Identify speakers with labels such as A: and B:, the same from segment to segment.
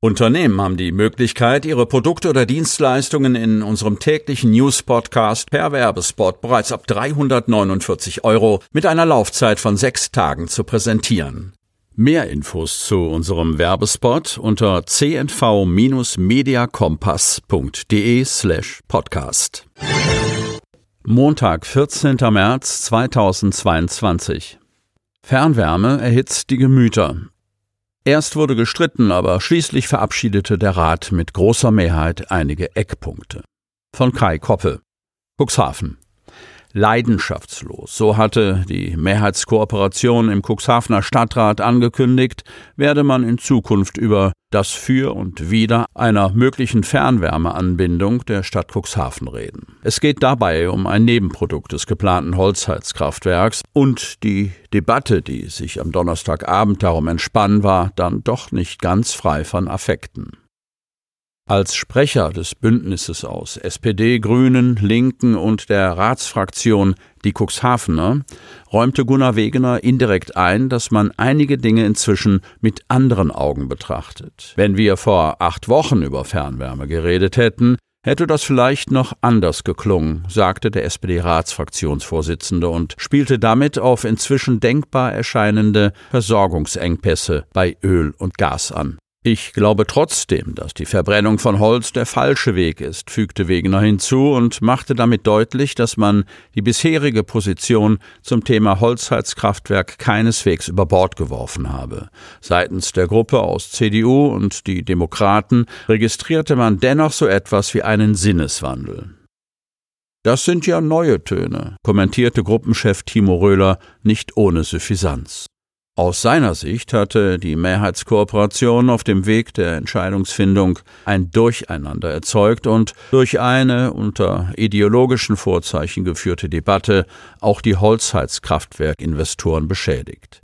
A: Unternehmen haben die Möglichkeit, ihre Produkte oder Dienstleistungen in unserem täglichen News-Podcast per Werbespot bereits ab 349 Euro mit einer Laufzeit von sechs Tagen zu präsentieren. Mehr Infos zu unserem Werbespot unter cnv-mediakompass.de slash podcast. Montag, 14. März 2022. Fernwärme erhitzt die Gemüter. Erst wurde gestritten, aber schließlich verabschiedete der Rat mit großer Mehrheit einige Eckpunkte. Von Kai Koppe. Cuxhaven. Leidenschaftslos, so hatte die Mehrheitskooperation im Cuxhavener Stadtrat angekündigt, werde man in Zukunft über das Für und Wider einer möglichen Fernwärmeanbindung der Stadt Cuxhaven reden. Es geht dabei um ein Nebenprodukt des geplanten Holzheizkraftwerks und die Debatte, die sich am Donnerstagabend darum entspann, war dann doch nicht ganz frei von Affekten. Als Sprecher des Bündnisses aus SPD, Grünen, Linken und der Ratsfraktion Die Cuxhavener räumte Gunnar Wegener indirekt ein, dass man einige Dinge inzwischen mit anderen Augen betrachtet. Wenn wir vor acht Wochen über Fernwärme geredet hätten, hätte das vielleicht noch anders geklungen, sagte der SPD-Ratsfraktionsvorsitzende und spielte damit auf inzwischen denkbar erscheinende Versorgungsengpässe bei Öl und Gas an. Ich glaube trotzdem, dass die Verbrennung von Holz der falsche Weg ist, fügte Wegener hinzu und machte damit deutlich, dass man die bisherige Position zum Thema Holzheizkraftwerk keineswegs über Bord geworfen habe. Seitens der Gruppe aus CDU und die Demokraten registrierte man dennoch so etwas wie einen Sinneswandel. Das sind ja neue Töne, kommentierte Gruppenchef Timo Röhler nicht ohne Suffisanz. Aus seiner Sicht hatte die Mehrheitskooperation auf dem Weg der Entscheidungsfindung ein Durcheinander erzeugt und durch eine unter ideologischen Vorzeichen geführte Debatte auch die Holzheizkraftwerkinvestoren beschädigt.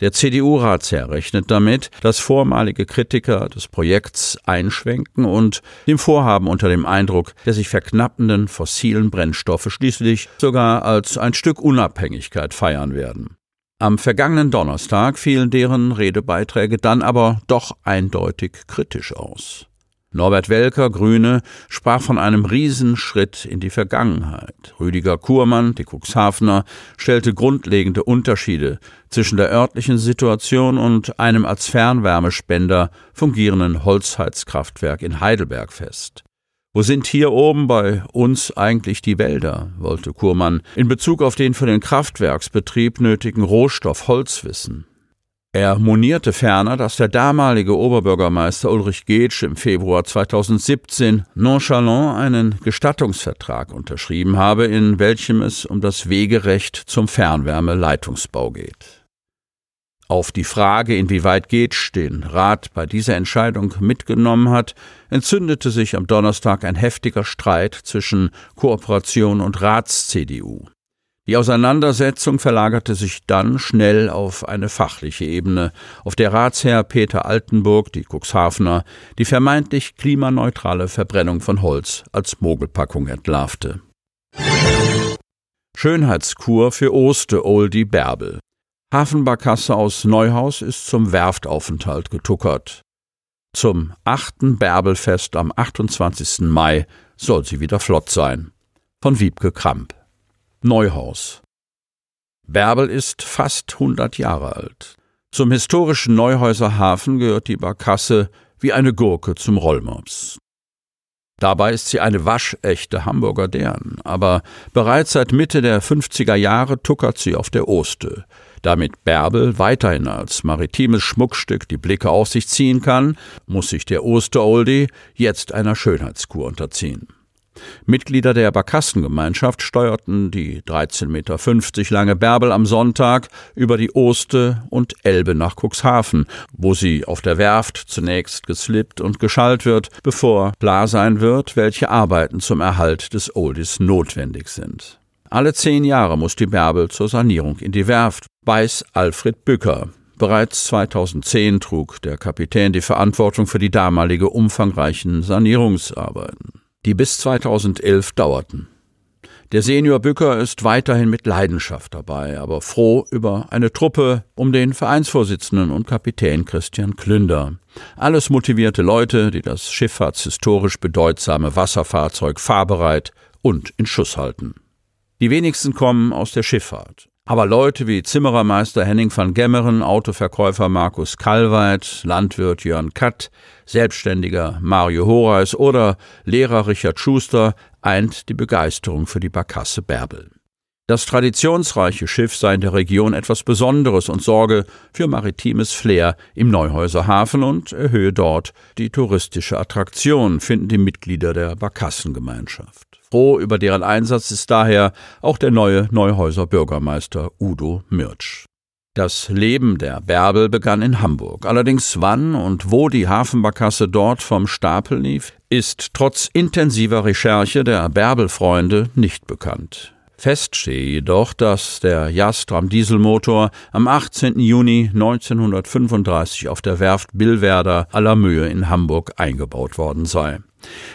A: Der CDU-Ratsherr rechnet damit, dass vormalige Kritiker des Projekts einschwenken und dem Vorhaben unter dem Eindruck der sich verknappenden fossilen Brennstoffe schließlich sogar als ein Stück Unabhängigkeit feiern werden. Am vergangenen Donnerstag fielen deren Redebeiträge dann aber doch eindeutig kritisch aus. Norbert Welker, Grüne, sprach von einem Riesenschritt in die Vergangenheit. Rüdiger Kurmann, die Cuxhavener, stellte grundlegende Unterschiede zwischen der örtlichen Situation und einem als Fernwärmespender fungierenden Holzheizkraftwerk in Heidelberg fest. Wo sind hier oben bei uns eigentlich die Wälder? wollte Kurmann in Bezug auf den für den Kraftwerksbetrieb nötigen Rohstoff Holz wissen. Er monierte ferner, dass der damalige Oberbürgermeister Ulrich Getsch im Februar 2017 nonchalant einen Gestattungsvertrag unterschrieben habe, in welchem es um das Wegerecht zum Fernwärmeleitungsbau geht. Auf die Frage, inwieweit Getsch den Rat bei dieser Entscheidung mitgenommen hat, entzündete sich am Donnerstag ein heftiger Streit zwischen Kooperation und Rats-CDU. Die Auseinandersetzung verlagerte sich dann schnell auf eine fachliche Ebene, auf der Ratsherr Peter Altenburg, die Cuxhavener, die vermeintlich klimaneutrale Verbrennung von Holz als Mogelpackung entlarvte. Schönheitskur für Oste Oldie Bärbel. Hafenbarkasse aus Neuhaus ist zum Werftaufenthalt getuckert. Zum achten Bärbelfest am 28. Mai soll sie wieder flott sein. Von Wiebke Kramp. Neuhaus. Bärbel ist fast 100 Jahre alt. Zum historischen Neuhäuser Hafen gehört die Barkasse wie eine Gurke zum Rollmops. Dabei ist sie eine waschechte Hamburger Dern, aber bereits seit Mitte der 50er Jahre tuckert sie auf der Oste, damit Bärbel weiterhin als maritimes Schmuckstück die Blicke auf sich ziehen kann, muss sich der Osteroldie jetzt einer Schönheitskur unterziehen. Mitglieder der Barkassengemeinschaft steuerten die 13,50 Meter lange Bärbel am Sonntag über die Oste und Elbe nach Cuxhaven, wo sie auf der Werft zunächst geslippt und geschallt wird, bevor klar sein wird, welche Arbeiten zum Erhalt des Oldies notwendig sind. Alle zehn Jahre muss die Bärbel zur Sanierung in die Werft, weiß Alfred Bücker. Bereits 2010 trug der Kapitän die Verantwortung für die damalige umfangreichen Sanierungsarbeiten, die bis 2011 dauerten. Der Senior Bücker ist weiterhin mit Leidenschaft dabei, aber froh über eine Truppe um den Vereinsvorsitzenden und Kapitän Christian Klünder. Alles motivierte Leute, die das schifffahrtshistorisch bedeutsame Wasserfahrzeug fahrbereit und in Schuss halten. Die wenigsten kommen aus der Schifffahrt. Aber Leute wie Zimmerermeister Henning van Gemmeren, Autoverkäufer Markus Kalweit, Landwirt Jörn Katt, Selbstständiger Mario Horeis oder Lehrer Richard Schuster eint die Begeisterung für die Barkasse Bärbel. Das traditionsreiche Schiff sei in der Region etwas Besonderes und sorge für maritimes Flair im Neuhäuser Hafen und erhöhe dort die touristische Attraktion, finden die Mitglieder der Barkassengemeinschaft. Froh über deren Einsatz ist daher auch der neue Neuhäuser Bürgermeister Udo Mirtsch. Das Leben der Bärbel begann in Hamburg. Allerdings wann und wo die Hafenbarkasse dort vom Stapel lief, ist trotz intensiver Recherche der Bärbelfreunde nicht bekannt. Fest stehe jedoch, dass der Jastram Dieselmotor am 18. Juni 1935 auf der Werft Billwerder aller Mühe in Hamburg eingebaut worden sei.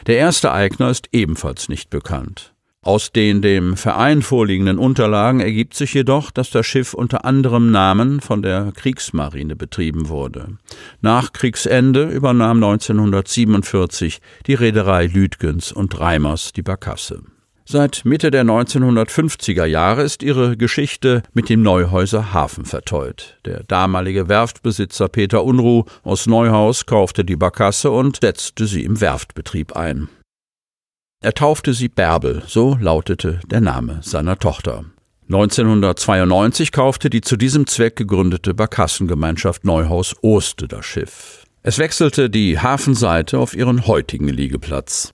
A: Der erste Eigner ist ebenfalls nicht bekannt. Aus den dem Verein vorliegenden Unterlagen ergibt sich jedoch, dass das Schiff unter anderem Namen von der Kriegsmarine betrieben wurde. Nach Kriegsende übernahm 1947 die Reederei Lütgens und Reimers die Barkasse. Seit Mitte der 1950er Jahre ist ihre Geschichte mit dem Neuhäuser Hafen verteut. Der damalige Werftbesitzer Peter Unruh aus Neuhaus kaufte die Barkasse und setzte sie im Werftbetrieb ein. Er taufte sie Bärbel, so lautete der Name seiner Tochter. 1992 kaufte die zu diesem Zweck gegründete Barkassengemeinschaft Neuhaus Oste das Schiff. Es wechselte die Hafenseite auf ihren heutigen Liegeplatz.